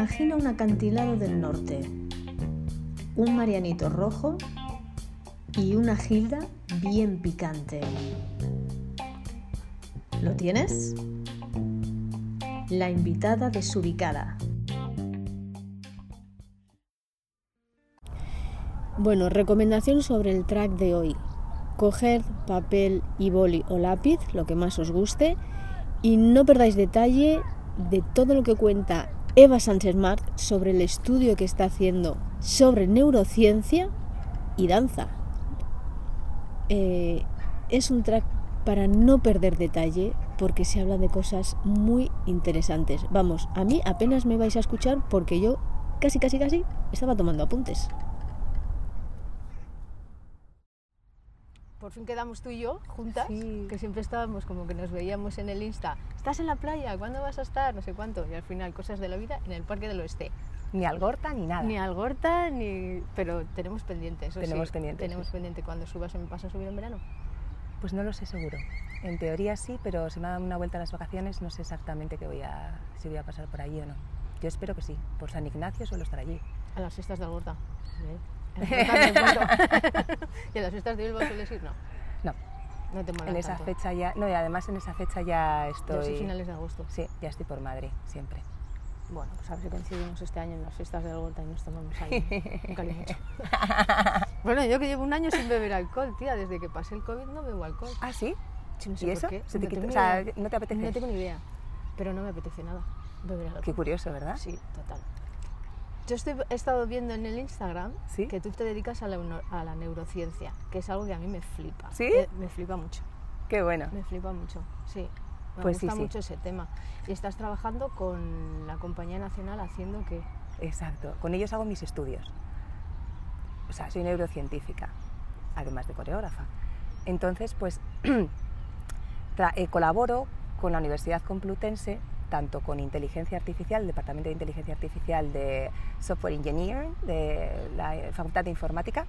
Imagina un acantilado del norte, un marianito rojo y una gilda bien picante. ¿Lo tienes? La invitada desubicada. Bueno, recomendación sobre el track de hoy. Coged papel y boli o lápiz, lo que más os guste, y no perdáis detalle de todo lo que cuenta Eva Sánchez Marc sobre el estudio que está haciendo sobre neurociencia y danza. Eh, es un track para no perder detalle porque se habla de cosas muy interesantes. Vamos, a mí apenas me vais a escuchar porque yo casi, casi, casi estaba tomando apuntes. Por fin quedamos tú y yo juntas, que siempre estábamos como que nos veíamos en el Insta. ¿Estás en la playa? ¿Cuándo vas a estar? No sé cuánto. Y al final, cosas de la vida en el Parque del Oeste. Ni Algorta ni nada. Ni Algorta, ni... Pero tenemos pendiente, eso Tenemos pendiente. Tenemos pendiente. cuando subas, ¿se me pasa a subir en verano? Pues no lo sé seguro. En teoría sí, pero si me dan una vuelta a las vacaciones no sé exactamente qué voy a, si voy a pasar por allí o no. Yo espero que sí. Por San Ignacio suelo estar allí. A las fiestas de Algorta. ¿Y a las fiestas de Bilbao sueles ir? No. No. No te mola En esa fecha ya, no, y además en esa fecha ya estoy... Ya finales de agosto. Sí, ya estoy por Madrid, siempre. Bueno, pues a ver si coincidimos este año en las fiestas de Algorta y nos tomamos ahí un caliente. bueno, yo que llevo un año sin beber alcohol, tía, desde que pasé el COVID no bebo alcohol. ¿Ah, sí? no sé ¿Y eso? Qué. ¿Se te quita? O sea, ¿no te apetece? No tengo ni idea, pero no me apetece nada beber alcohol. Qué curioso, ¿verdad? Sí, total. Yo estoy, he estado viendo en el Instagram que tú te dedicas a la, neurociencia, que es algo que a mí me flipa. ¿Sí? Eh, me flipa mucho. Qué bueno. Me flipa mucho, sí. Me pues gusta mucho ese tema. Y estás trabajando con la Compañía Nacional haciendo qué? Exacto. Con ellos hago mis estudios. O sea, soy neurocientífica, además de coreógrafa. Entonces, pues eh, colaboro con la Universidad Complutense tanto con inteligencia artificial, el Departamento de Inteligencia Artificial de Software Engineering, de la Facultad de Informática,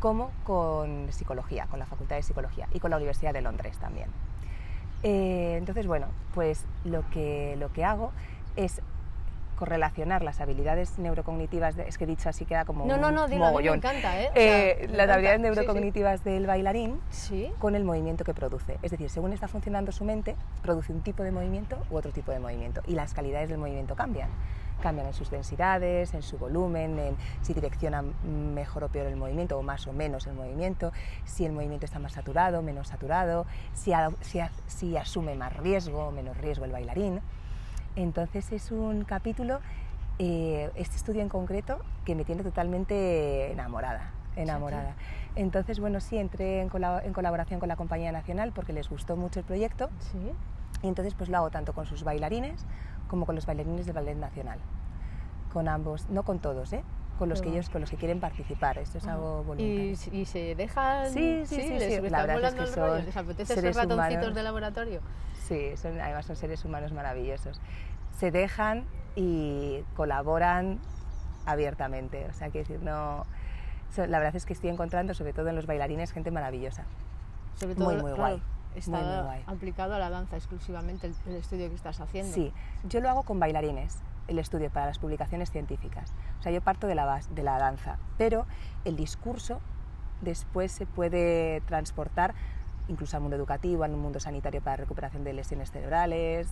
como con psicología, con la Facultad de Psicología y con la Universidad de Londres también. Eh, entonces, bueno, pues lo que, lo que hago es correlacionar las habilidades neurocognitivas, es que dicho así queda como no, no, no, un mogollón. Me encanta, ¿eh? eh las habilidades neurocognitivas del bailarín ¿Sí? con el movimiento que produce. Es decir, según está funcionando su mente, produce un tipo de movimiento u otro tipo de movimiento y las calidades del movimiento cambian. Cambian en sus densidades, en su volumen, en si direcciona mejor o peor el movimiento o más o menos el movimiento, si el movimiento está más saturado, menos saturado, si, si, si asume más riesgo o menos riesgo el bailarín. Entonces es un capítulo, eh, este estudio en concreto, que me tiene totalmente enamorada. enamorada. Entonces, bueno, sí, entré en, colaboración con la Compañía Nacional porque les gustó mucho el proyecto. Sí. Y entonces pues lo hago tanto con sus bailarines como con los bailarines del Ballet Nacional. Con ambos, no con todos, ¿eh? Con los que ellos con los que quieren participar esto es algo voluntario ¿Y, se dejan sí sí sí, les, la verdad es que son les apetece seres ratoncitos de laboratorio Sí, son, además son seres humanos maravillosos. Se dejan y colaboran abiertamente. O sea, que decir, no. La verdad es que estoy encontrando, sobre todo en los bailarines, gente maravillosa. Sobre todo, muy, muy guay. Está aplicado a la danza exclusivamente el, estudio que estás haciendo. Sí, yo lo hago con bailarines, el estudio para las publicaciones científicas. O sea, yo parto de la, de la danza, pero el discurso después se puede transportar incluso al mundo educativo, al mundo sanitario para recuperación de lesiones cerebrales,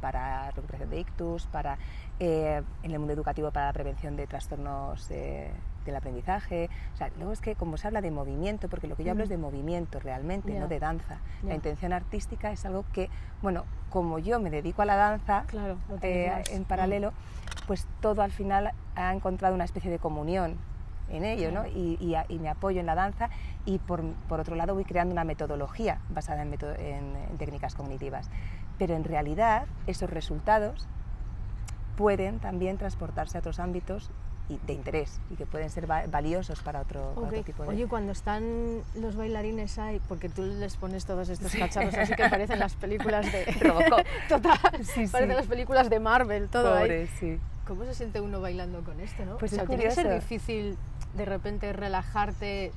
para recuperación de ictus, para, eh, en el mundo educativo para la prevención de trastornos eh, del aprendizaje. O sea, luego es que como se habla de movimiento, porque lo que yo hablo es de movimiento realmente, no de danza. La intención artística es algo que, bueno, como yo me dedico a la danza claro, en paralelo, pues todo al final ha encontrado una especie de comunión en ello, ¿no? y, me apoyo en la danza y por, otro lado voy creando una metodología basada en, técnicas cognitivas. Pero en realidad esos resultados pueden también transportarse a otros ámbitos de interés y que pueden ser valiosos para otro, tipo de... Oye, cuando están los bailarines ahí, porque tú les pones todos estos cacharros así que parecen las películas de Robocop. Total, parecen las películas de Marvel, todo Pobre, ahí. Sí. ¿Cómo se siente uno bailando con esto, no? Pues o sea, es tiene que ser difícil de repente relajarte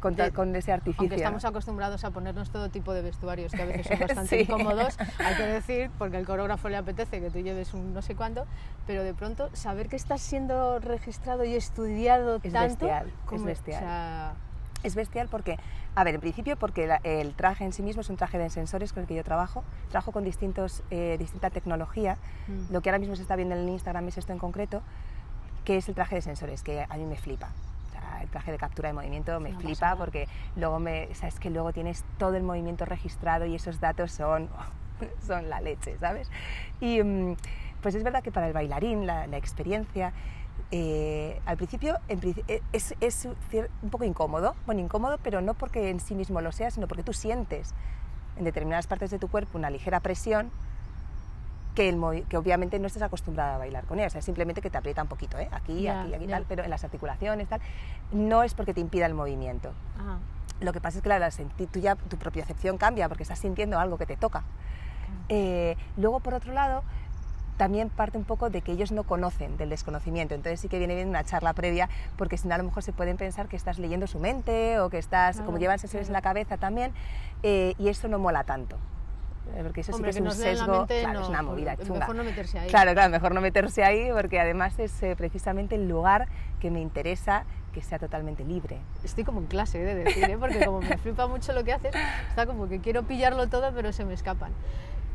con, ese artificio. Aunque estamos acostumbrados a ponernos todo tipo de vestuarios que a veces son bastante Sí. incómodos, hay que decir, porque al coreógrafo le apetece que tú lleves un no sé cuánto, pero de pronto saber que estás siendo registrado y estudiado Es tanto, bestial, es bestial. o sea, Es bestial porque, a ver, en principio porque la- el traje en sí mismo es un traje de sensores con el que yo trabajo. Trabajo con distintos, eh, distinta tecnología. Mm. Lo que ahora mismo se está viendo en el Instagram es esto en concreto, que es el traje de sensores, que a mí me flipa. El traje de captura de movimiento me una flipa porque luego me, o sea, es que luego tienes todo el movimiento registrado y esos datos son, son la leche, ¿sabes? Y mm, pues es verdad que para el bailarín la, la experiencia eh, al principio eh, es, es un poco incómodo, bueno, incómodo, pero no porque en sí mismo lo sea, sino porque tú sientes en determinadas partes de tu cuerpo una ligera presión que, el que obviamente no estás acostumbrada a bailar con ella, o sea, simplemente que te aprieta un poquito, ¿eh? aquí, Ya, aquí, aquí, ya. tal, pero en las articulaciones, tal, no es porque te impida el movimiento. ajá, Lo que pasa es que la, la senti- tú ya, tu propiocepción cambia porque estás sintiendo algo que te toca. Eh, luego, por otro lado, también parte un poco de que ellos no conocen del desconocimiento. Entonces sí que viene bien una charla previa, porque si no a lo mejor se pueden pensar que estás leyendo su mente o que estás, Claro, como llevan sensores en la claro. cabeza también, eh, y eso no mola tanto. Eh, Porque eso Hombre, sí que que es un sesgo, claro, no, es una movida pues, chunga. mejor no meterse ahí. Claro, claro, mejor no meterse ahí, porque además es eh, precisamente el lugar que me interesa que sea totalmente libre. Estoy como en clase, he de decir, ¿eh? porque como me flipa mucho lo que haces, está como que quiero pillarlo todo, pero se me escapan.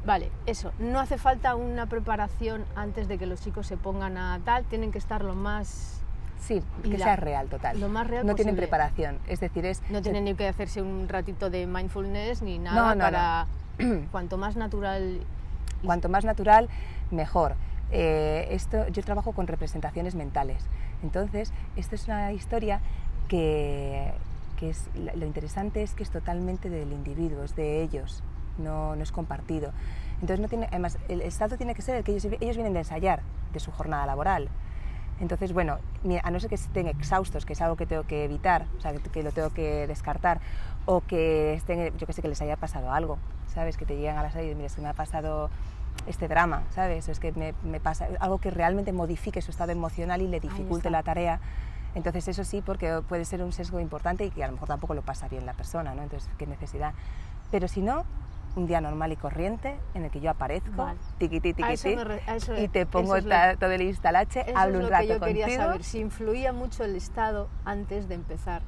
Vale, eso, no hace falta una preparación antes de que los chicos se pongan a tal, tienen que estar lo más... Sí, que la- sea real, total. lo más real no tienen preparación, es decir, es... No tienen ni que hacerse un ratito de mindfulness ni nada No, no, para... Cuanto más natural... Cuanto más natural, mejor. Eh, esto, yo trabajo con representaciones mentales. Entonces, esto es una historia que, que es, lo interesante es que es totalmente del individuo, es de ellos, no, no es compartido. Entonces, no tiene, además, el estado tiene que ser el que ellos, ellos vienen de ensayar de su jornada laboral. Entonces, bueno, a no ser que estén exhaustos, que es algo que tengo que evitar, o sea, que lo tengo que descartar, o que estén, yo que sé, que les haya pasado algo, ¿sabes? Que te llegan a la sala y mira, es que me ha pasado este drama, ¿sabes? O es que me, me pasa algo que realmente modifique su estado emocional y le dificulte la tarea. Entonces, eso sí, porque puede ser un sesgo importante y que a lo mejor tampoco lo pasa bien la persona, ¿no? Entonces, ¿qué necesidad? Pero si no, un día normal y corriente en el que yo aparezco, Vale. tiquití, tiquití, me y te pongo es lo- todo el instalache, hablo es un lo rato que yo contigo. quería saber, si influía mucho el estado antes de empezar.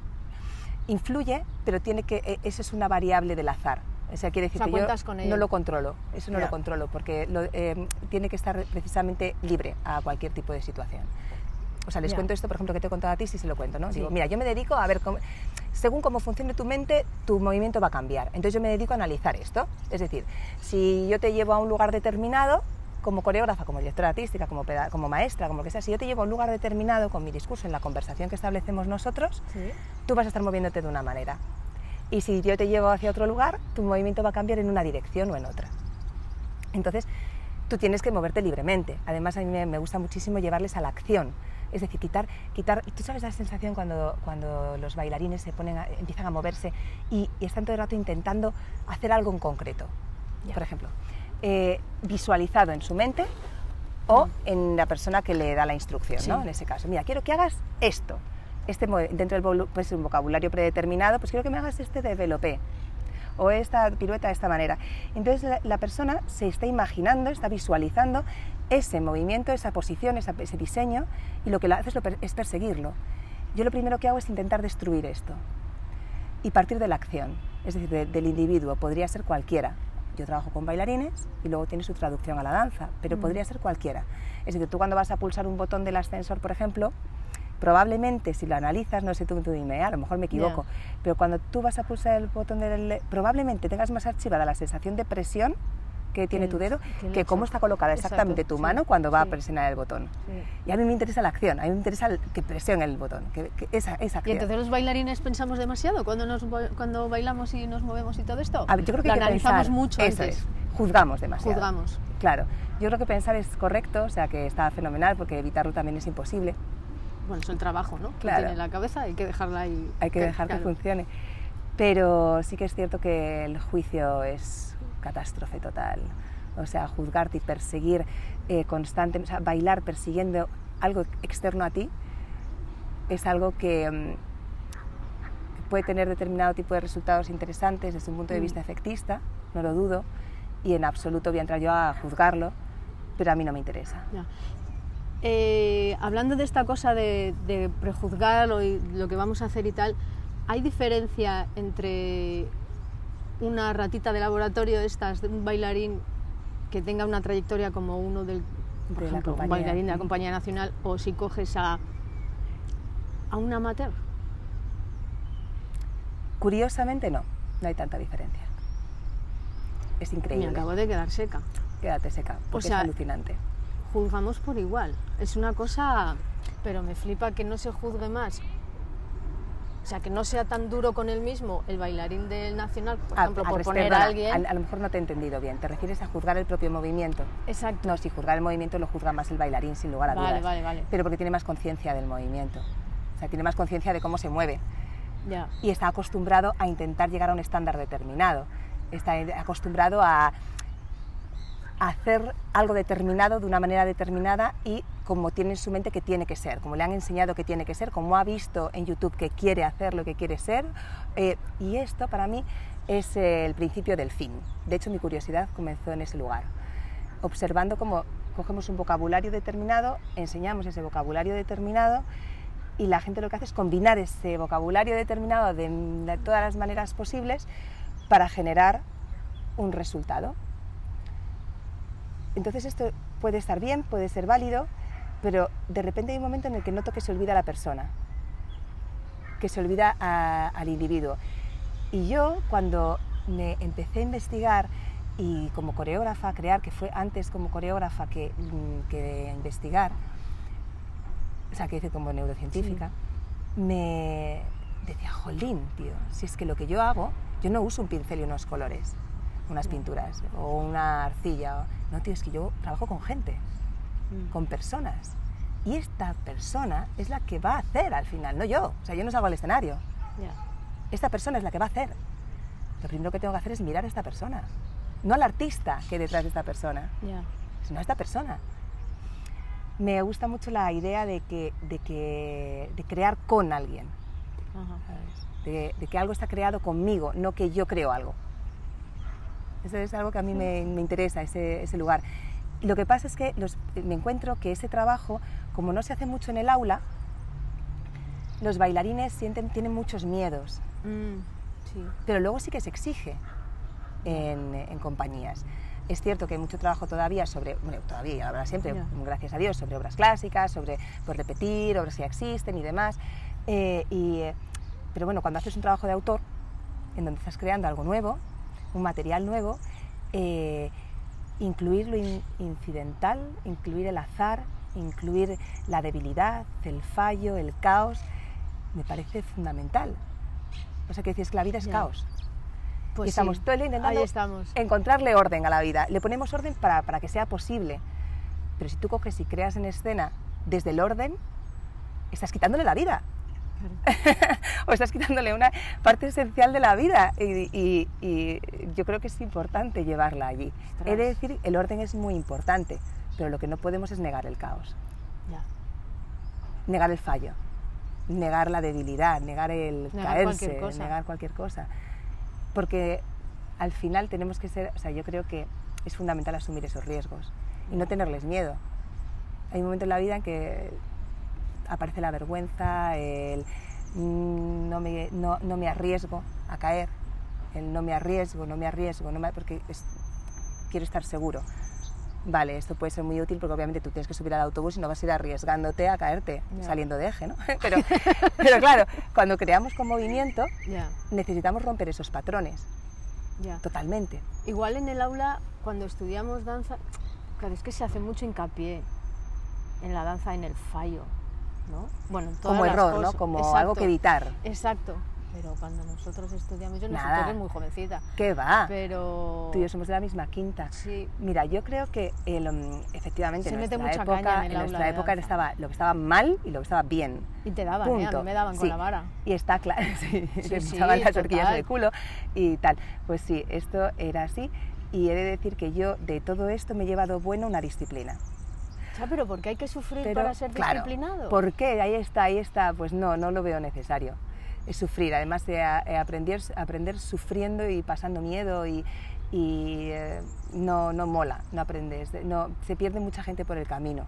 Influye, pero tiene que, e- eso es una variable del azar. O sea, quiere decir sea, que yo con no lo controlo, eso no lo controlo, porque lo- eh, tiene que estar precisamente libre a cualquier tipo de situación. O sea, les cuento esto, por ejemplo, que te he contado a ti, si se lo cuento, ¿no? Sí. Digo, mira, yo me dedico a ver cómo, según cómo funcione tu mente, tu movimiento va a cambiar. Entonces yo me dedico a analizar esto. Es decir, si yo te llevo a un lugar determinado, como coreógrafa, como directora artística, como, como maestra, como lo que sea, si yo te llevo a un lugar determinado con mi discurso en la conversación que establecemos nosotros, tú vas a estar moviéndote de una manera. Y si yo te llevo hacia otro lugar, tu movimiento va a cambiar en una dirección o en otra. Entonces, tú tienes que moverte libremente. Además, a mí me, gusta muchísimo llevarles a la acción. Es decir, quitar, quitar, tú sabes la sensación cuando, cuando los bailarines se ponen a- empiezan a moverse y, y están todo el rato intentando hacer algo en concreto. Ya. Por ejemplo, eh, visualizado en su mente o Mm. en la persona que le da la instrucción, Sí. ¿no? En ese caso, mira, quiero que hagas esto. Este, dentro del pues, un vocabulario predeterminado, pues quiero que me hagas este developé o esta pirueta de esta manera. Entonces la, la persona se está imaginando, está visualizando ese movimiento, esa posición, esa- ese diseño y lo que lo hace es, lo per- es perseguirlo. Yo lo primero que hago es intentar destruir esto y partir de la acción, es decir, de- del individuo, podría ser cualquiera. Yo trabajo con bailarines y luego tiene su traducción a la danza, pero Mm. podría ser cualquiera. Es decir, tú cuando vas a pulsar un botón del ascensor, por ejemplo, probablemente si lo analizas, no sé tú, tú dime, a lo mejor me equivoco, pero cuando tú vas a pulsar el botón del... probablemente tengas más archivada la sensación de presión que tiene Que tu dedo que que cómo está colocada Exacto, exactamente tu sí, mano cuando va sí. a presionar el botón. Sí. Y a mí me interesa la acción, a mí me interesa el- que presione el botón, que, que esa, esa Y acción. entonces los bailarines pensamos demasiado cuando, nos, cuando bailamos y nos movemos y todo esto. A yo creo que Lo hay que analizamos pensar, mucho eso antes. es, juzgamos demasiado. Juzgamos. Claro, yo creo que pensar es correcto, o sea que está fenomenal porque evitarlo también es imposible. Bueno, es el trabajo, ¿no? Que Claro. tiene la cabeza, hay que dejarla ahí. hay que dejar que claro. funcione. Pero sí que es cierto que el juicio es catástrofe total. O sea, juzgarte y perseguir eh, constantemente, o sea, bailar persiguiendo algo externo a ti es algo que, mm, puede tener determinado tipo de resultados interesantes desde un punto de Mm. vista efectista, no lo dudo, y en absoluto voy a entrar yo a juzgarlo, pero a mí no me interesa. Eh, hablando de esta cosa de, de prejuzgar lo, lo que vamos a hacer y tal, ¿hay diferencia entre una ratita de laboratorio de estas, de un bailarín que tenga una trayectoria como uno del, por De ejemplo, un bailarín de la compañía nacional o si coges a, a un amateur? Curiosamente no, no hay tanta diferencia. Es Me increíble. acabo de quedar seca. Quédate seca, porque sea, es alucinante. Juzgamos por igual. Es una cosa, pero me flipa que no se juzgue más. O sea, que no sea tan duro con él mismo el bailarín del Nacional, por Ah, ejemplo, por poner perdona, a alguien. A, a lo mejor no te he entendido bien. ¿Te refieres a juzgar el propio movimiento? Exacto. No, si juzgar el movimiento lo juzga más el bailarín, sin lugar a Vale, dudas. vale, vale. Pero porque tiene más conciencia del movimiento. O sea, tiene más conciencia de cómo se mueve. Ya. Y está acostumbrado a intentar llegar a un estándar determinado. Está acostumbrado a a hacer algo determinado de una manera determinada y como tiene en su mente que tiene que ser, como le han enseñado que tiene que ser, como ha visto en YouTube que quiere hacer lo que quiere ser. eh, y esto para mí es el principio del fin. De hecho, mi curiosidad comenzó en ese lugar, observando cómo cogemos un vocabulario determinado, enseñamos ese vocabulario determinado y la gente lo que hace es combinar ese vocabulario determinado de, de todas las maneras posibles para generar un resultado. Entonces esto puede estar bien, puede ser válido, pero de repente hay un momento en el que noto que se olvida a la persona, que se olvida a- al individuo. Y yo cuando me empecé a investigar y como coreógrafa a crear, que fue antes como coreógrafa que, mm, que investigar, o sea, que decir como neurocientífica, me decía, jolín, tío, si es que lo que yo hago, yo no uso un pincel y unos colores, unas pinturas o una arcilla, no, tío, es que yo trabajo con gente, Mm. con personas. Y esta persona es la que va a hacer al final, no yo. O sea, yo no salgo al escenario. Esta persona es la que va a hacer. Lo primero que tengo que hacer es mirar a esta persona. No al artista que hay detrás de esta persona, sino a esta persona. Me gusta mucho la idea de, que, de, que, de crear con alguien. De que algo está creado conmigo, no que yo creo algo. Eso es algo que a mí me, me interesa, ese, ese lugar. Y lo que pasa es que los- me encuentro que ese trabajo, como no se hace mucho en el aula, los bailarines sienten, tienen muchos miedos, Mm, sí. pero luego sí que se exige en, en compañías. Es cierto que hay mucho trabajo todavía sobre, bueno, todavía, habrá siempre, Ya. gracias a Dios, sobre obras clásicas, sobre pues, repetir, obras que ya existen y demás. Eh, y, eh, pero bueno, cuando haces un trabajo de autor, en donde estás creando algo nuevo, un material nuevo, eh, incluir lo in- incidental, incluir el azar, incluir la debilidad, el fallo, el caos, me parece fundamental. O sea, que decir, es que la vida es caos. Pues y estamos sí, todo el día intentando estamos. encontrarle orden a la vida. Le ponemos orden para, para que sea posible. Pero si tú coges y creas en escena desde el orden, estás quitándole la vida. o estás quitándole una parte esencial de la vida. Y, y- y yo creo que es importante llevarla allí. He de Ostras. decir, el orden es muy importante, pero lo que no podemos es negar el caos, Ya. negar el fallo, negar la debilidad, negar el Negar caerse, cualquier cosa. negar cualquier cosa. Porque al final tenemos que ser, o sea, yo creo que es fundamental asumir esos riesgos y no tenerles miedo. Hay un momento en la vida en que aparece la vergüenza, el mm, no me, no, no me arriesgo a caer, el no me arriesgo, no me arriesgo, no me- porque es- quiero estar seguro. Vale, esto puede ser muy útil porque obviamente tú tienes que subir al autobús y no vas a ir arriesgándote a caerte saliendo de eje, ¿no? Pero, pero claro, cuando creamos con movimiento necesitamos romper esos patrones, Ya. totalmente. Igual en el aula, cuando estudiamos danza, claro, es que se hace mucho hincapié en la danza, en el fallo, ¿no? Bueno, en todas Como las error, cosas. ¿no? Como Exacto, algo que evitar. Exacto. Pero cuando nosotros estudiamos, yo no sé, Nada. tú eres muy jovencita, ¿Qué va? pero... Tú y yo somos de la misma quinta. Sí, Mira, yo creo que el, um, efectivamente Se en nuestra época, en el aula nuestra de época danza. estaba lo que estaba mal y lo que estaba bien. y te daban, ¿eh? A mí Punto. me daban con la vara. Y está claro, sí, Sí, se sí, echaban las horquillas del culo y tal. Pues sí, esto era así. Y he de decir que yo de todo esto me he llevado bueno una disciplina. Ya, pero ¿por qué hay que sufrir Pero, para ser claro, disciplinado? ¿Por qué? Ahí está, ahí está. Pues no, no lo veo necesario. es sufrir, además de aprender, aprender sufriendo y pasando miedo y, y eh, no, no mola, no aprendes, no, se pierde mucha gente por el camino.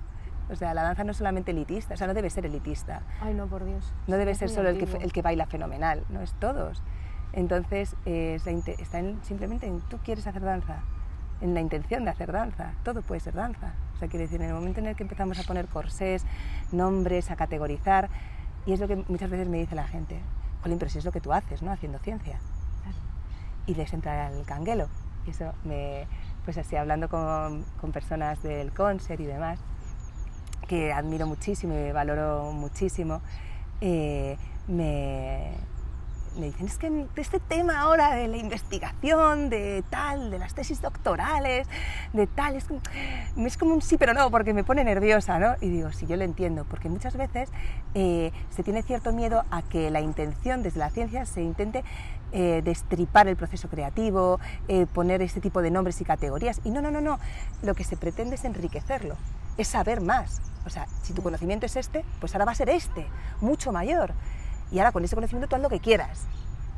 O sea, la danza no es solamente elitista, o sea, no debe ser elitista. Ay, no, por Dios. No debe ser solo el que, el que, baila fenomenal, no es todos. Entonces, eh, está simplemente en tú quieres hacer danza, en la intención de hacer danza, todo puede ser danza. O sea, quiere decir, en el momento en el que empezamos a poner corsés, nombres, a categorizar, y es lo que muchas veces me dice la gente, Jolín, pero si es lo que tú haces, ¿no? Haciendo ciencia. Y les entra el canguelo. Y eso me, pues así, hablando con, con personas del concert y demás, que admiro muchísimo y valoro muchísimo, eh, me, me dicen, es que este tema ahora de la investigación, de tal, de las tesis doctorales, de tal, es como, es como un sí pero no, porque me pone nerviosa, ¿no? Y digo, sí, yo lo entiendo, porque muchas veces eh, se tiene cierto miedo a que la intención desde la ciencia se intente eh, destripar el proceso creativo, eh, poner este tipo de nombres y categorías. Y no, no, no, no, lo que se pretende es enriquecerlo, es saber más. O sea, si tu conocimiento es este, pues ahora va a ser este, mucho mayor y ahora con ese conocimiento tú haz lo que quieras.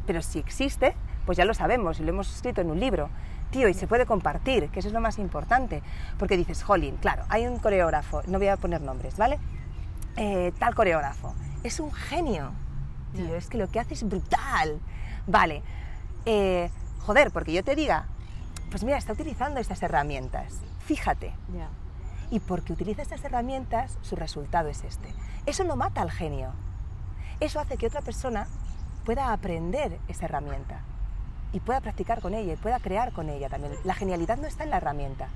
Pero si existe, pues ya lo sabemos y lo hemos escrito en un libro. Tío, y se puede compartir, que eso es lo más importante. Porque dices, jolín, claro, hay un coreógrafo, no voy a poner nombres, ¿vale? Eh, tal coreógrafo, es un genio. Tío, es que lo que hace es brutal. Vale, eh, joder, porque yo te diga, pues mira, está utilizando estas herramientas, fíjate. Y porque utiliza estas herramientas, su resultado es este. Eso no mata al genio, eso hace que otra persona pueda aprender esa herramienta y pueda practicar con ella y pueda crear con ella también. La genialidad no está en la herramienta.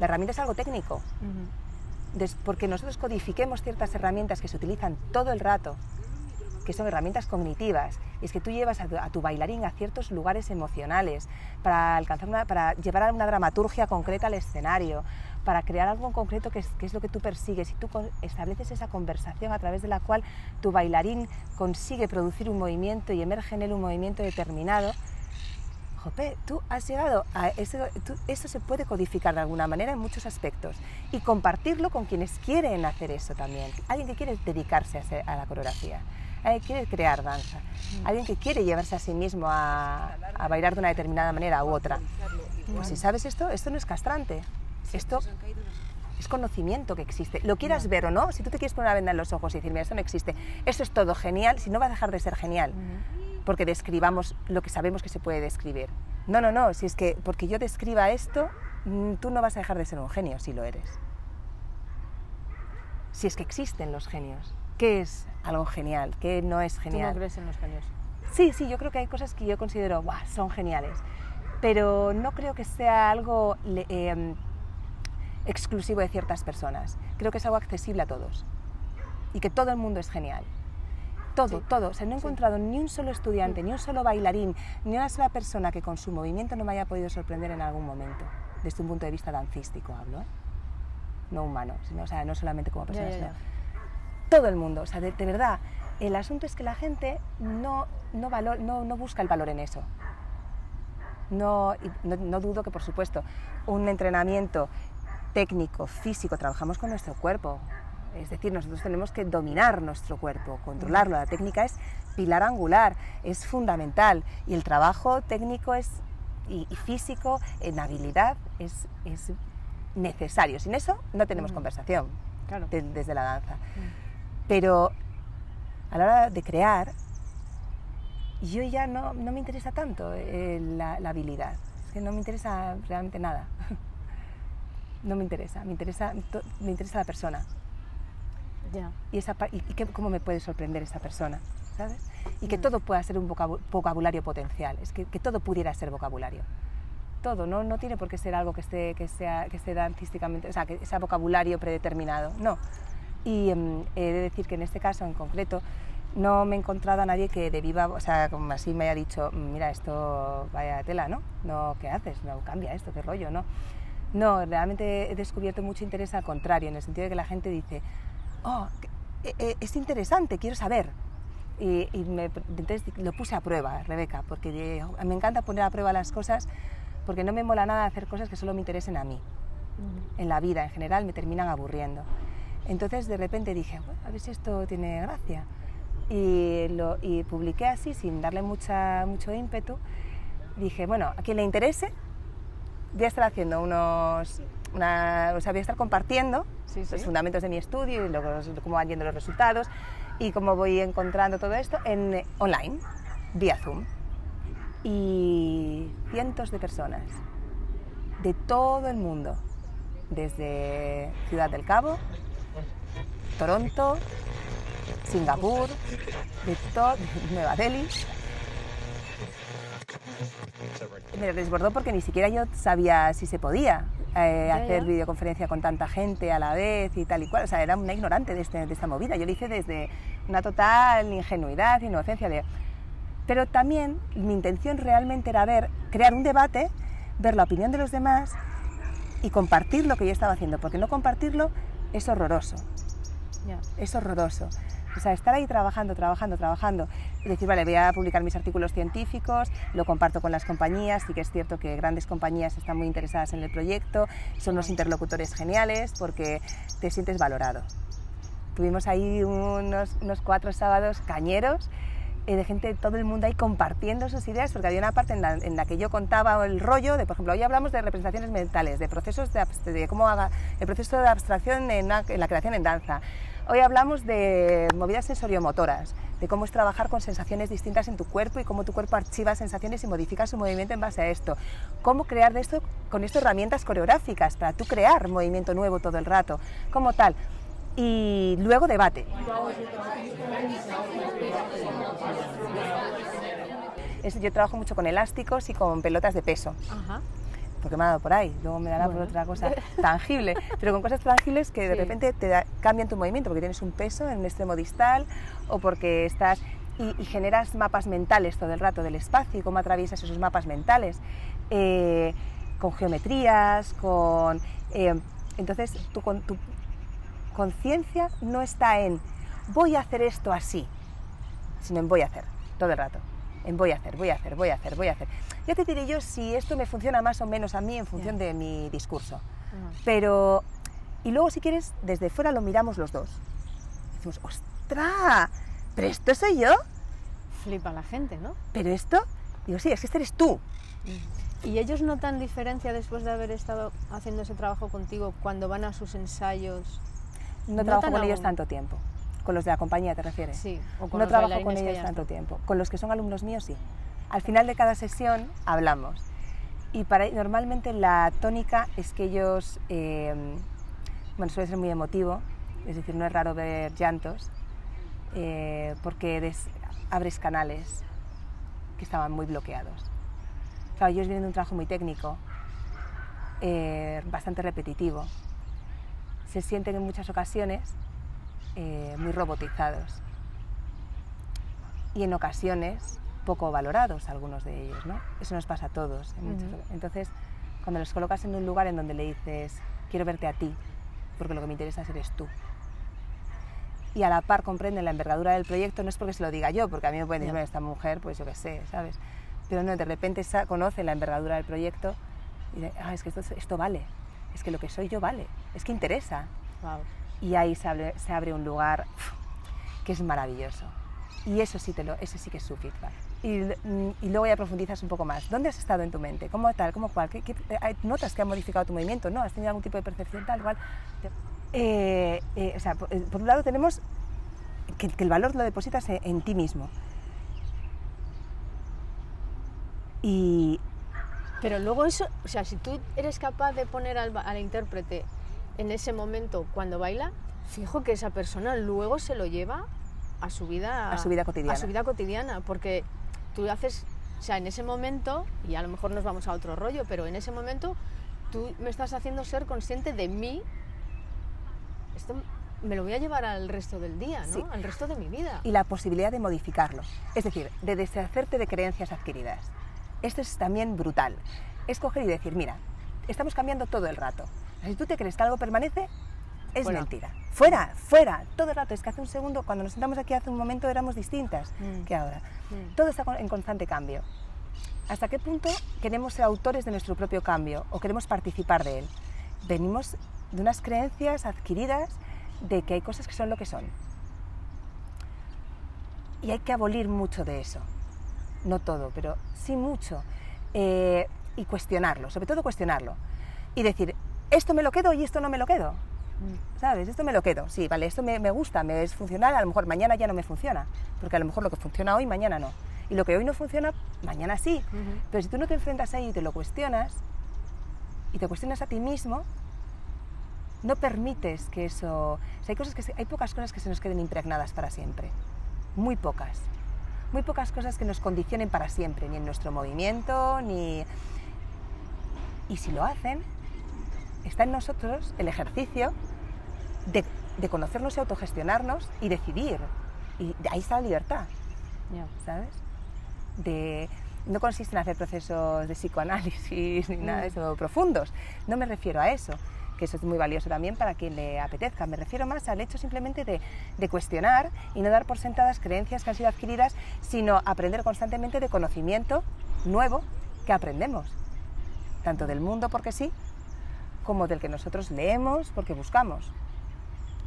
La herramienta es algo técnico. porque nosotros codifiquemos ciertas herramientas que se utilizan todo el rato, que son herramientas cognitivas, es que tú llevas a tu, bailarín a ciertos lugares emocionales para, alcanzar para llevar a una dramaturgia concreta al escenario, para crear algo en concreto que es, lo que tú persigues y tú estableces esa conversación a través de la cual tu bailarín consigue producir un movimiento y emerge en él un movimiento determinado, Jope, tú has llegado a eso, eso se puede codificar de alguna manera en muchos aspectos y compartirlo con quienes quieren hacer eso también. Alguien que quiere dedicarse a, la coreografía, alguien que quiere crear danza, alguien que quiere llevarse a sí mismo a, a bailar de una determinada manera u otra. Pues si sabes esto, esto no es castrante. Esto es conocimiento que existe. Lo quieras ver o no, si tú te quieres poner una venda en los ojos y decir, mira, esto no existe, esto es todo genial, si no va a dejar de ser genial, porque describamos lo que sabemos que se puede describir. No, no, no, si es que porque yo describa esto, mm, tú no vas a dejar de ser un genio si lo eres. Si es que existen los genios. ¿Qué es algo genial? ¿Qué no es genial? ¿Tú no crees en los genios? Sí, sí, yo creo que hay cosas que yo considero, son geniales. Pero no creo que sea algo em, exclusivo de ciertas personas. Creo que es algo accesible a todos y que todo el mundo es genial. Todo, todo. O sea, no he encontrado ni un solo estudiante, ni un solo bailarín, ni una sola persona que con su movimiento no me haya podido sorprender en algún momento, desde un punto de vista dancístico hablo, ¿eh? no humano, sino, o sea, no solamente como persona, todo el mundo. O sea, de, verdad, el asunto es que la gente no, no, valor, no, no busca el valor en eso. No, no, no, dudo que, por supuesto, un entrenamiento técnico, físico, trabajamos con nuestro cuerpo. Es decir, nosotros tenemos que dominar nuestro cuerpo, controlarlo. La técnica es pilar angular, es fundamental. Y el trabajo técnico es, y, físico en habilidad es, es, necesario. Sin eso no tenemos conversación desde la danza. Pero a la hora de crear, yo ya no, no me interesa tanto eh, la, la habilidad. Es que no me interesa realmente nada. no me interesa, me interesa, me interesa la persona. Y, esa, y, cómo me puede sorprender esa persona, ¿sabes? Y que mm. todo pueda ser un vocabulario potencial, es que, que, todo pudiera ser vocabulario. Todo, no, no tiene por qué ser algo que esté, que sea, que esté artísticamente, o sea, que sea vocabulario predeterminado, no. Y em, he de decir que en este caso en concreto no me he encontrado a nadie que de viva, o sea, como así me haya dicho, mira, esto vaya tela, ¿no? No, ¿qué haces? No, cambia esto, qué rollo, ¿no? No, realmente he descubierto mucho interés al contrario, en el sentido de que la gente dice, oh, eh, eh, es interesante, quiero saber. Y, entonces lo puse a prueba, Rebeca, porque me encanta poner a prueba las cosas, porque no me mola nada hacer cosas que solo me interesen a mí. En la vida en general me terminan aburriendo. Entonces de repente dije, bueno, a ver si esto tiene gracia. y, lo, y publiqué así, sin darle mucha, mucho ímpetu. Dije, bueno, a quien le interese, voy a estar haciendo unos, una, o sea, voy a estar compartiendo Sí, los fundamentos de mi estudio y luego cómo van yendo los resultados y cómo voy encontrando todo esto en online, vía Zoom. Y cientos de personas de todo el mundo, desde Ciudad del Cabo, Toronto, Singapur, todo, Nueva Delhi. Me desbordó porque ni siquiera yo sabía si se podía eh, Ya, hacer ya. videoconferencia con tanta gente a la vez y tal y cual. O sea, era una ignorante de, este- de esta movida. Yo lo hice desde una total ingenuidad, inocencia de... Pero también mi intención realmente era ver, crear un debate, ver la opinión de los demás y compartir lo que yo estaba haciendo, porque no compartirlo es horroroso Ya. es horroroso. O sea, estar ahí trabajando, trabajando, trabajando y decir, vale, voy a publicar mis artículos científicos, lo comparto con las compañías, sí que es cierto que grandes compañías están muy interesadas en el proyecto, son unos interlocutores geniales porque te sientes valorado. Tuvimos ahí unos, unos cuatro sábados cañeros eh, de gente de todo el mundo ahí compartiendo sus ideas, porque había una parte en la, en la que yo contaba el rollo de, por ejemplo, hoy hablamos de representaciones mentales, de procesos de, de cómo haga el proceso de abstracción en, una- en la creación en danza. Hoy hablamos de movidas sensoriomotoras, de cómo es trabajar con sensaciones distintas en tu cuerpo y cómo tu cuerpo archiva sensaciones y modifica su movimiento en base a esto. Cómo crear de esto con esto herramientas coreográficas para tú crear movimiento nuevo todo el rato, como tal. Y luego debate. Yo trabajo mucho con elásticos y con pelotas de peso, Ajá. Porque me ha dado por ahí, luego me dará por otra cosa tangible, pero con cosas tangibles que de Sí. repente te da- cambian tu movimiento, porque tienes un peso en un extremo distal o porque estás y, y generas mapas mentales todo el rato del espacio y cómo atraviesas esos mapas mentales, eh, con geometrías, con... eh, entonces, tu, con, tu conciencia no está en voy a hacer esto así, sino en voy a hacer, todo el rato. En voy a hacer, voy a hacer, voy a hacer, voy a hacer. Ya te diré yo si esto me funciona más o menos a mí en función de mi discurso. Ajá. Pero, y luego si quieres, desde fuera lo miramos los dos. Decimos, ¡ostras! ¿Pero esto soy yo? Flipa la gente, ¿no? ¿Pero esto? Digo, sí, es que este eres tú. ¿Y ellos notan diferencia después de haber estado haciendo ese trabajo contigo cuando van a sus ensayos? No ¿Notan trabajo con ellos algún- tanto tiempo. ¿Con los de la compañía te refieres? Sí, o con no los trabajo con ellos tanto tocado. tiempo. Con los que son alumnos míos, sí. Al final de cada sesión hablamos. Y para, normalmente la tónica es que ellos, eh, bueno, suele ser muy emotivo, es decir, no es raro ver llantos, eh, porque des- abres canales que estaban muy bloqueados. Claro, ellos vienen de un trabajo muy técnico, eh, bastante repetitivo. Se sienten en muchas ocasiones eh, muy robotizados y en ocasiones poco valorados algunos de ellos, ¿no? Eso nos pasa a todos. en Entonces, cuando los colocas en un lugar en donde le dices, quiero verte a ti, porque lo que me interesa eres tú, y a la par comprenden la envergadura del proyecto, no es porque se lo diga yo, porque a mí me pueden decir, Ya. "Bueno, esta mujer, pues yo qué sé, ¿sabes? Pero no, de repente sa- conoce la envergadura del proyecto y dice, ah, es que esto, esto vale, es que lo que soy yo vale, es que interesa. Guau. Y ahí se abre, se abre un lugar que es maravilloso. Y eso sí, te lo, eso sí que es su feedback. Y, mm, y luego ya profundizas un poco más. ¿Dónde has estado en tu mente? ¿Cómo tal? ¿Cómo cual? ¿Qué, qué- hay ¿Notas que ha modificado tu movimiento? ¿No? ¿Has tenido algún tipo de percepción tal cual? Eh, eh, o sea, por, eh, por un lado tenemos que, el valor lo depositas en, en ti mismo. Y Pero luego eso, o sea, si tú eres capaz de poner al, al intérprete en ese momento cuando baila, fijo que esa persona luego se lo lleva a su vida A su vida cotidiana. a su vida cotidiana, porque tú haces, o sea, en ese momento y a lo mejor nos vamos a otro rollo, pero en ese momento tú me estás haciendo ser consciente de mí. Esto me lo voy a llevar al resto del día, ¿no? Sí. Al resto de mi vida. y la posibilidad de modificarlo, es decir, de deshacerte de creencias adquiridas. Esto es también brutal. Es coger y decir, mira, estamos cambiando todo el rato. Si tú te crees que algo permanece, es Fuera. mentira. Fuera, fuera, todo el rato. Es que hace un segundo, cuando nos sentamos aquí hace un momento éramos distintas Mm. que ahora. Mm. Todo está en constante cambio. ¿Hasta qué punto queremos ser autores de nuestro propio cambio o queremos participar de él? Venimos de unas creencias adquiridas de que hay cosas que son lo que son. y hay que abolir mucho de eso. No todo, pero sí mucho. Eh, y cuestionarlo, sobre todo cuestionarlo. Y decir, esto me lo quedo y esto no me lo quedo. Mm. ¿Sabes? Esto me lo quedo. Sí, vale, esto me, me gusta, me es funcional, a lo mejor mañana ya no me funciona. Porque a lo mejor lo que funciona hoy, mañana no. Y lo que hoy no funciona, mañana sí. Pero si tú no te enfrentas ahí y te lo cuestionas, y te cuestionas a ti mismo, no permites que eso... o sea, hay, cosas que se- hay pocas cosas que se nos queden impregnadas para siempre. Muy pocas. Muy pocas cosas que nos condicionen para siempre, ni en nuestro movimiento, ni... Y si lo hacen, está en nosotros el ejercicio de, de conocernos y autogestionarnos y decidir. Y de ahí está la libertad. ¿sabes? De, no consiste en hacer procesos de psicoanálisis ni nada de eso profundos. No me refiero a eso, que eso es muy valioso también para quien le apetezca. Me refiero más al hecho simplemente de, de cuestionar y no dar por sentadas creencias que han sido adquiridas, sino aprender constantemente de conocimiento nuevo que aprendemos, tanto del mundo porque sí, como del que nosotros leemos porque buscamos.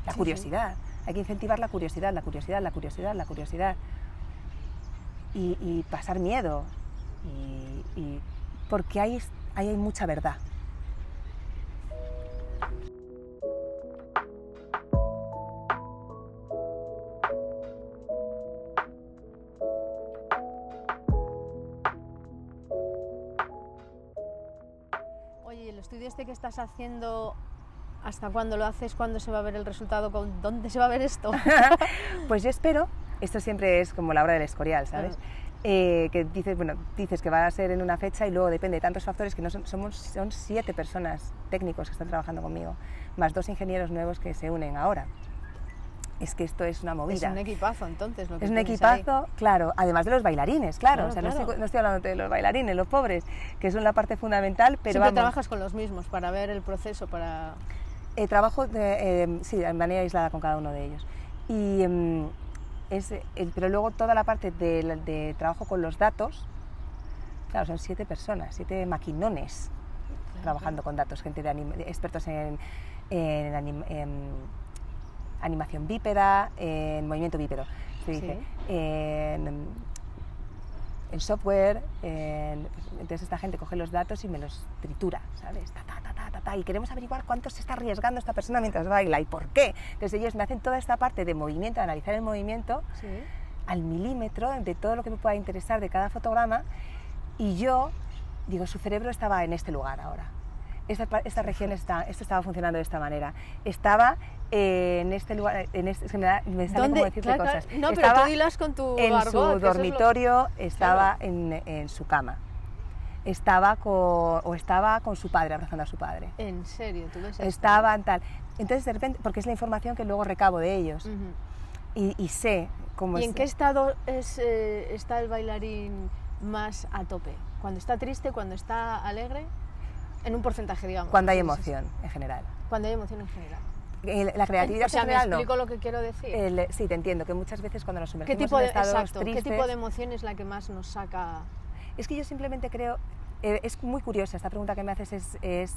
La Sí, sí. curiosidad. Hay que incentivar la curiosidad, la curiosidad, la curiosidad, la curiosidad y, y pasar miedo, y, y- porque ahí, ahí hay mucha verdad. Estás haciendo, hasta cuándo lo haces? ¿Cuándo se va a ver el resultado? ¿Con- ¿Dónde se va a ver esto? Pues yo espero, esto siempre es como la obra del escorial, ¿sabes? Eh, que dices, bueno, dices que va a ser en una fecha y luego depende de tantos factores que no son, somos, son siete personas técnicos que están trabajando conmigo, más dos ingenieros nuevos que se unen ahora. Es que esto es una es movida. un equipazo, entonces. Lo que Es un ahí. equipazo, claro, además de los bailarines, claro, Claro, o sea, no estoy, no estoy hablando de los bailarines, los pobres, que son la parte fundamental, pero Siempre vamos, trabajas con los mismos para ver el proceso, para... eh, trabajo de, eh, sí, de manera aislada con cada uno de ellos. Y, em, es, eh, pero luego toda la parte de, trabajo con los datos, claro, son siete personas, siete maquinones trabajando con datos, gente de expertos en, en en animación bípeda, en movimiento bípedo, se Sí. dice, en, software, en- entonces esta gente coge los datos y me los tritura, ¿sabes? Ta, ta, ta, ta, ta, ta, y queremos averiguar cuánto se está arriesgando esta persona mientras baila y por qué. Entonces ellos me hacen toda esta parte de movimiento, de analizar el movimiento Sí. al milímetro de todo lo que me pueda interesar de cada fotograma y yo digo, su cerebro estaba en este lugar ahora. Esta, esta región está, esto estaba funcionando de esta manera. Estaba eh, en este lugar, en este, es que me, da, me sale ¿Dónde? como decirte Claro, cosas. No, pero estaba tú dilas con tu en argot, su eso es lo- dormitorio, estaba Claro. en, en su cama. Estaba con, o estaba con su padre, abrazando a su padre. En serio, tú ves? Estaba tal. Entonces, de repente, porque es la información que luego recabo de ellos y, y sé cómo ¿Y es. en qué estado es, eh, está el bailarín más a tope? ¿Cuando está triste, cuando está alegre? En un porcentaje, digamos. Cuando hay emoción, en general. Cuando hay emoción en general. La creatividad o sea, en ¿me general no. explico lo que quiero decir? El- sí, te entiendo, que muchas veces cuando nos ¿Qué sumergimos tipo, en de, estados exacto, ¿Qué tristes... tipo de emoción es la que más nos saca? Es que yo simplemente creo... eh, es muy curiosa, esta pregunta que me haces es, es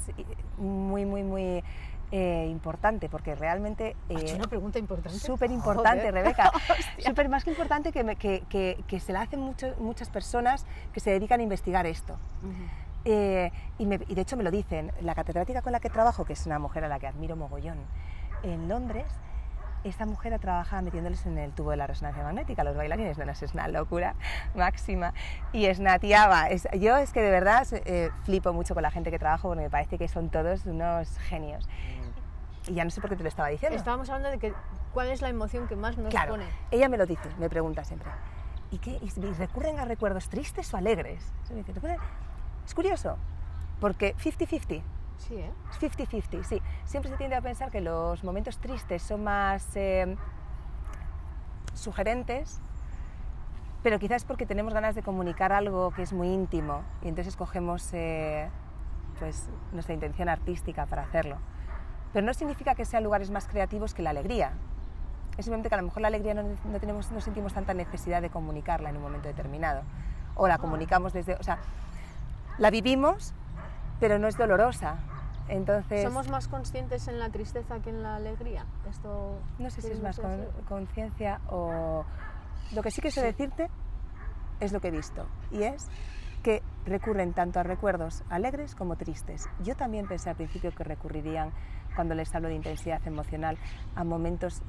muy, muy, muy eh, importante, porque realmente... Ha hecho eh, una pregunta importante. Súper importante. Rebeca. Súper más que importante que, me- que, que- que se la hacen mucho- muchas personas que se dedican a investigar esto. Eh, y, me- y de hecho me lo dicen, la catedrática con la que trabajo, que es una mujer a la que admiro mogollón, en Londres, esta mujer ha trabajado metiéndoles en el tubo de la resonancia magnética a los bailarines, no, no, es una locura máxima. Y es natiaba, es, yo es que de verdad eh, flipo mucho con la gente que trabajo porque me parece que son todos unos genios. Y ya no sé por qué te lo estaba diciendo. Estábamos hablando de que cuál es la emoción que más nos Claro, pone. ella me lo dice, me pregunta siempre. ¿Y qué? ¿Y recurren a recuerdos tristes o alegres? Es curioso, porque 50-50, Sí, ¿eh? es 50-50, sí. Siempre se tiende a pensar que los momentos tristes son más eh, sugerentes, pero quizás porque tenemos ganas de comunicar algo que es muy íntimo y entonces cogemos eh, pues, nuestra intención artística para hacerlo. Pero no significa que sean lugares más creativos que la alegría. Es simplemente que a lo mejor la alegría no, no tenemos, no sentimos tanta necesidad de comunicarla en un momento determinado. O la comunicamos desde... O sea, la vivimos, pero no es dolorosa. Entonces... ¿Somos más conscientes en la tristeza que en la alegría? Esto No sé si es ¿quieres más con- conciencia o, Lo que sí que sé decirte es lo que he visto y es que recurren tanto a recuerdos alegres como tristes. Yo también pensé al principio que recurrirían, cuando les hablo de intensidad emocional, a momentos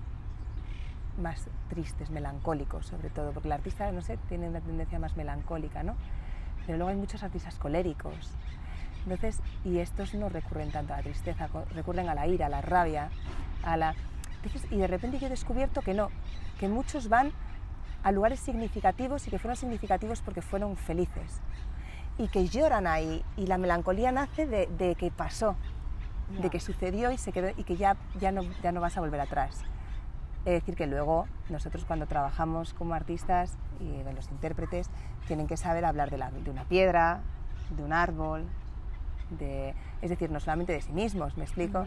más tristes, melancólicos sobre todo, porque el artista, no sé, tiene una tendencia más melancólica, ¿no? Pero luego hay muchos artistas coléricos. Entonces, y estos no recurren tanto a la tristeza, recurren a la ira, a la rabia, a la... y de repente yo he descubierto que no, que muchos van a lugares significativos y que fueron significativos porque fueron felices y que lloran ahí y la melancolía nace de, que pasó, de que sucedió y se quedó y que ya, ya, no, ya no vas a volver atrás. Es decir, que luego nosotros cuando trabajamos como artistas y los intérpretes tienen que saber hablar de, la, de una piedra, de un árbol, de, es decir, no solamente de sí mismos, ¿me explico?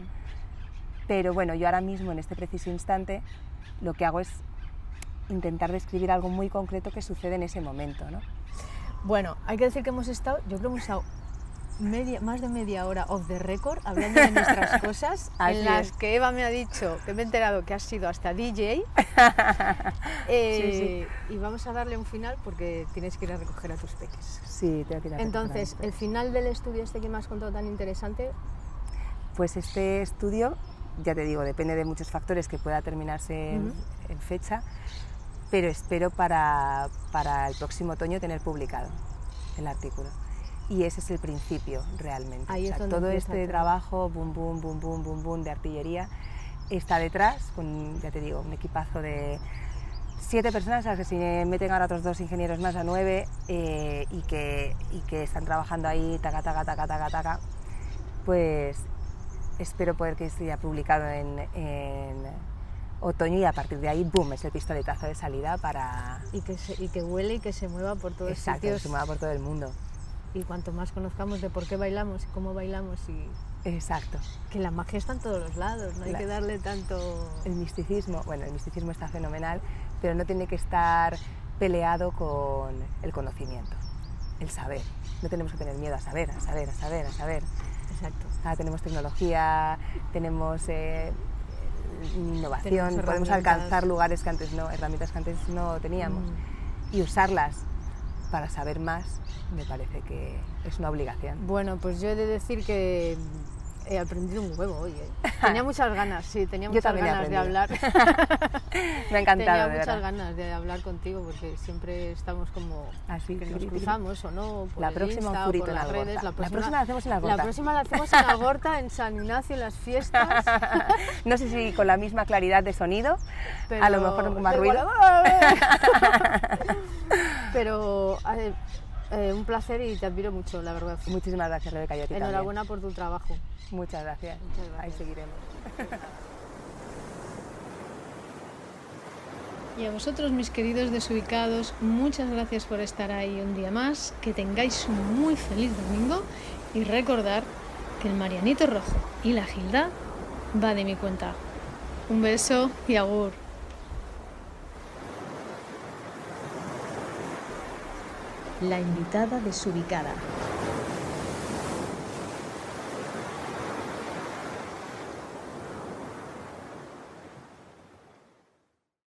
Pero bueno, yo ahora mismo en este preciso instante lo que hago es intentar describir algo muy concreto que sucede en ese momento. ¿no? Bueno, hay que decir que hemos estado, yo creo que hemos estado media, más de media hora off the record hablando de nuestras cosas, en las que Eva me ha dicho, que me he enterado que has sido hasta DJ. Eh, y vamos a darle un final porque tienes que ir a recoger a tus peques. Sí, tengo que ir a Entonces, el final del estudio este que me has contado tan interesante. Pues este estudio, ya te digo, depende de muchos factores que pueda terminarse en fecha pero espero para, para el próximo otoño tener publicado el artículo. Y ese es el principio realmente. todo este trabajo, boom, boom, boom, boom, boom, boom, de artillería, está detrás, con, ya te digo, un equipazo de siete personas, a las que se meten ahora otros dos ingenieros más a nueve eh, y, que, y que están trabajando ahí, taca, taca, taca, taca, taca, pues espero poder que esté publicado en, en otoño y a partir de ahí, boom, es el pistoletazo de salida para... Y que, y que huele y que se mueva por todo Exacto, que se mueva por todo el mundo. Y cuanto más conozcamos de por qué bailamos y cómo bailamos y... Exacto. Que la magia está en todos los lados, no hay que darle tanto... El misticismo, bueno, el misticismo está fenomenal, pero no tiene que estar peleado con el conocimiento, el saber. No tenemos que tener miedo a saber, a saber, a saber, a saber. Exacto. Ah, tenemos tecnología, tenemos... Eh, innovación, podemos alcanzar lugares que antes no, herramientas que antes no teníamos mm. y usarlas para saber más me parece que es una obligación. Bueno, pues yo he de decir que he aprendido un huevo hoy. ¿eh? Tenía muchas ganas, sí, tenía muchas ganas de hablar. Me ha encantado. Tenía muchas ganas de hablar contigo porque siempre estamos como Así que nos cruzamos o no. Por la próxima Insta, por las redes. La próxima, la hacemos en la Gorta. La próxima la hacemos en la Gorta, en San Ignacio, en las fiestas. no sé si con la misma claridad de sonido, a lo mejor con más ruido. Pero eh, un placer y te admiro mucho, la verdad. Muchísimas gracias, Rebeca. Enhorabuena por tu trabajo. Muchas gracias. Muchas gracias. Ahí seguiremos. Y a vosotros, mis queridos desubicados, muchas gracias por estar ahí un día más. Que tengáis un muy feliz domingo y recordar que el Marianito Rojo y la Gilda va de mi cuenta. Un beso y agur. La invitada desubicada.